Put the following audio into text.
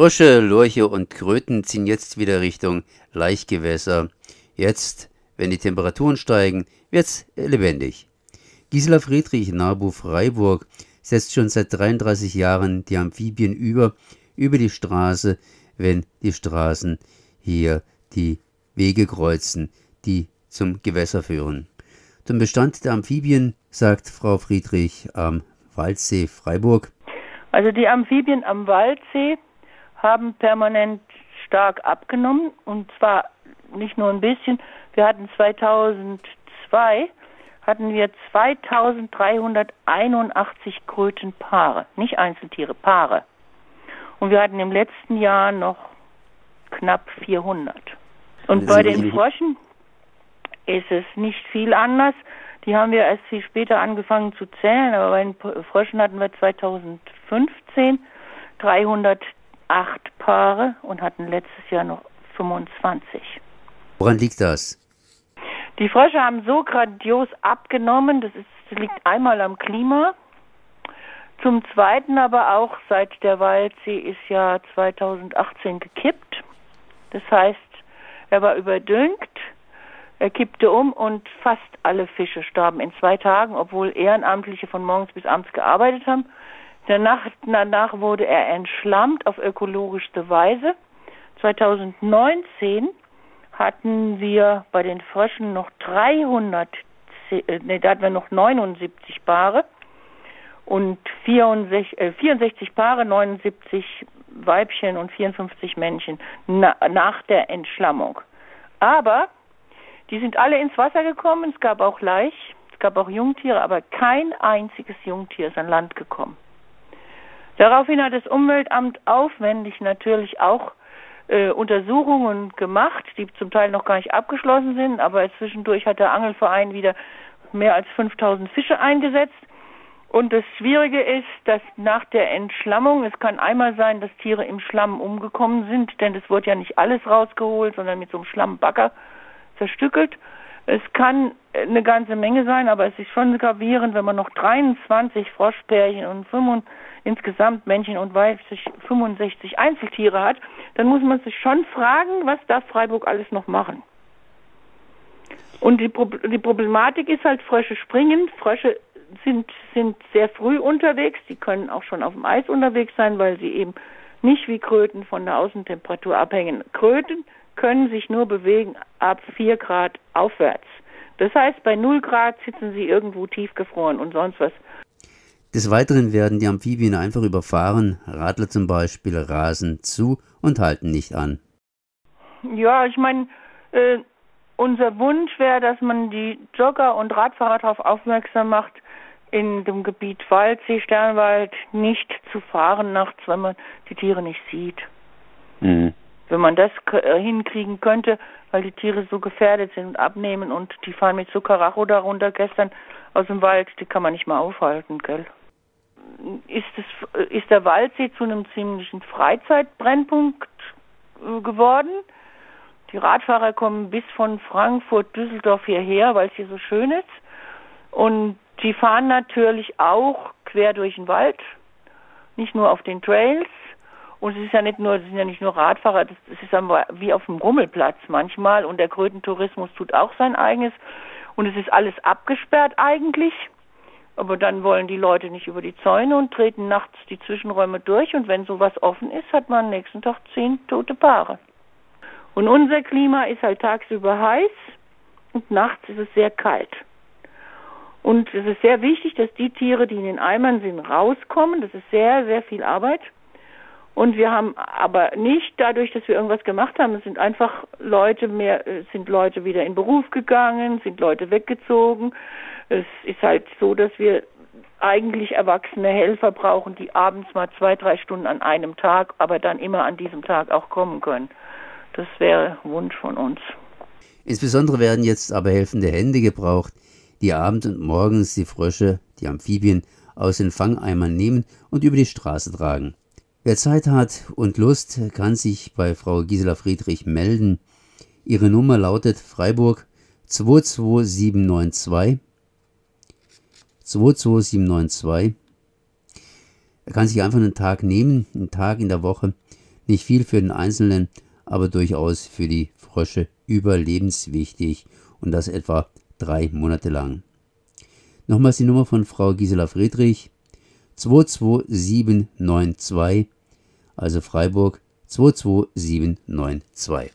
Frösche, Lurche und Kröten ziehen jetzt wieder Richtung Laichgewässer. Jetzt, wenn die Temperaturen steigen, wird's lebendig. Gisela Friedrich, Nabu Freiburg, setzt schon seit 33 Jahren die Amphibien über, über die Straße, wenn die Straßen hier die Wege kreuzen, die zum Gewässer führen. Zum Bestand der Amphibien sagt Frau Friedrich am Waldsee Freiburg. Also die Amphibien am Waldsee haben permanent stark abgenommen und zwar nicht nur ein bisschen. Wir hatten 2002 hatten wir 2381 Krötenpaare, nicht Einzeltiere, Paare. Und wir hatten im letzten Jahr noch knapp 400. Und bei den Fröschen ist es nicht viel anders. Die haben wir erst viel später angefangen zu zählen, aber bei den Fröschen hatten wir 2015 308 Paare und hatten letztes Jahr noch 25. Woran liegt das? Die Frösche haben so grandios abgenommen, das, ist, das liegt einmal am Klima, zum Zweiten aber auch seit der Waldsee ist ja 2018 gekippt. Das heißt, er war überdüngt, er kippte um und fast alle Fische starben in zwei Tagen, obwohl Ehrenamtliche von morgens bis abends gearbeitet haben. Danach, danach wurde er entschlammt auf ökologischste Weise. 2019 hatten wir bei den Fröschen noch 300, ne, da hatten wir noch 79 Paare und 64, äh, 64 Paare, 79 Weibchen und 54 Männchen na, nach der Entschlammung. Aber die sind alle ins Wasser gekommen, es gab auch Laich, es gab auch Jungtiere, aber kein einziges Jungtier ist an Land gekommen. Daraufhin hat das Umweltamt aufwendig natürlich auch äh, Untersuchungen gemacht, die zum Teil noch gar nicht abgeschlossen sind, aber zwischendurch hat der Angelverein wieder mehr als 5000 Fische eingesetzt. Und das Schwierige ist, dass nach der Entschlammung, es kann einmal sein, dass Tiere im Schlamm umgekommen sind, denn es wurde ja nicht alles rausgeholt, sondern mit so einem Schlammbagger zerstückelt. Es kann eine ganze Menge sein, aber es ist schon gravierend, wenn man noch 23 Froschpärchen und 5, insgesamt Männchen und Weibchen 65 Einzeltiere hat, dann muss man sich schon fragen, was darf Freiburg alles noch machen. Und die, Pro die Problematik ist halt, Frösche springen. Frösche sind, sind sehr früh unterwegs. Die können auch schon auf dem Eis unterwegs sein, weil sie eben nicht wie Kröten von der Außentemperatur abhängen. Kröten können sich nur bewegen ab 4 Grad aufwärts. Das heißt, bei 0 Grad sitzen sie irgendwo tiefgefroren und sonst was. Des Weiteren werden die Amphibien einfach überfahren. Radler zum Beispiel rasen zu und halten nicht an. Ja, ich meine, äh, unser Wunsch wäre, dass man die Jogger und Radfahrer darauf aufmerksam macht, in dem Gebiet Waldsee, Sternwald nicht zu fahren nachts, wenn man die Tiere nicht sieht. Mhm. Wenn man das äh, hinkriegen könnte, weil die Tiere so gefährdet sind und abnehmen und die fahren mit so Karacho darunter gestern aus dem Wald, die kann man nicht mal aufhalten, gell? Ist, es, äh, ist der Waldsee zu einem ziemlichen Freizeitbrennpunkt äh, geworden. Die Radfahrer kommen bis von Frankfurt, Düsseldorf hierher, weil es hier so schön ist. Und die fahren natürlich auch quer durch den Wald, nicht nur auf den Trails, und es ist ja nicht nur, es sind ja nicht nur Radfahrer, das ist ja wie auf dem Rummelplatz manchmal und der Krötentourismus tut auch sein eigenes und es ist alles abgesperrt eigentlich. Aber dann wollen die Leute nicht über die Zäune und treten nachts die Zwischenräume durch und wenn sowas offen ist, hat man am nächsten Tag zehn tote Paare. Und unser Klima ist halt tagsüber heiß und nachts ist es sehr kalt. Und es ist sehr wichtig, dass die Tiere, die in den Eimern sind, rauskommen. Das ist sehr, sehr viel Arbeit. Und wir haben aber nicht dadurch, dass wir irgendwas gemacht haben, es sind einfach Leute mehr, sind Leute wieder in Beruf gegangen, sind Leute weggezogen. Es ist halt so, dass wir eigentlich erwachsene Helfer brauchen, die abends mal zwei, drei Stunden an einem Tag, aber dann immer an diesem Tag auch kommen können. Das wäre Wunsch von uns. Insbesondere werden jetzt aber helfende Hände gebraucht, die abends und morgens die Frösche, die Amphibien, aus den Fangeimern nehmen und über die Straße tragen. Wer Zeit hat und Lust, kann sich bei Frau Gisela Friedrich melden. Ihre Nummer lautet Freiburg 22792 22792. Er kann sich einfach einen Tag nehmen, einen Tag in der Woche, Nicht viel für den Einzelnen, aber durchaus für die Frösche überlebenswichtig und das etwa drei Monate lang. Nochmals die Nummer von Frau Gisela Friedrich 22792, also Freiburg 22792.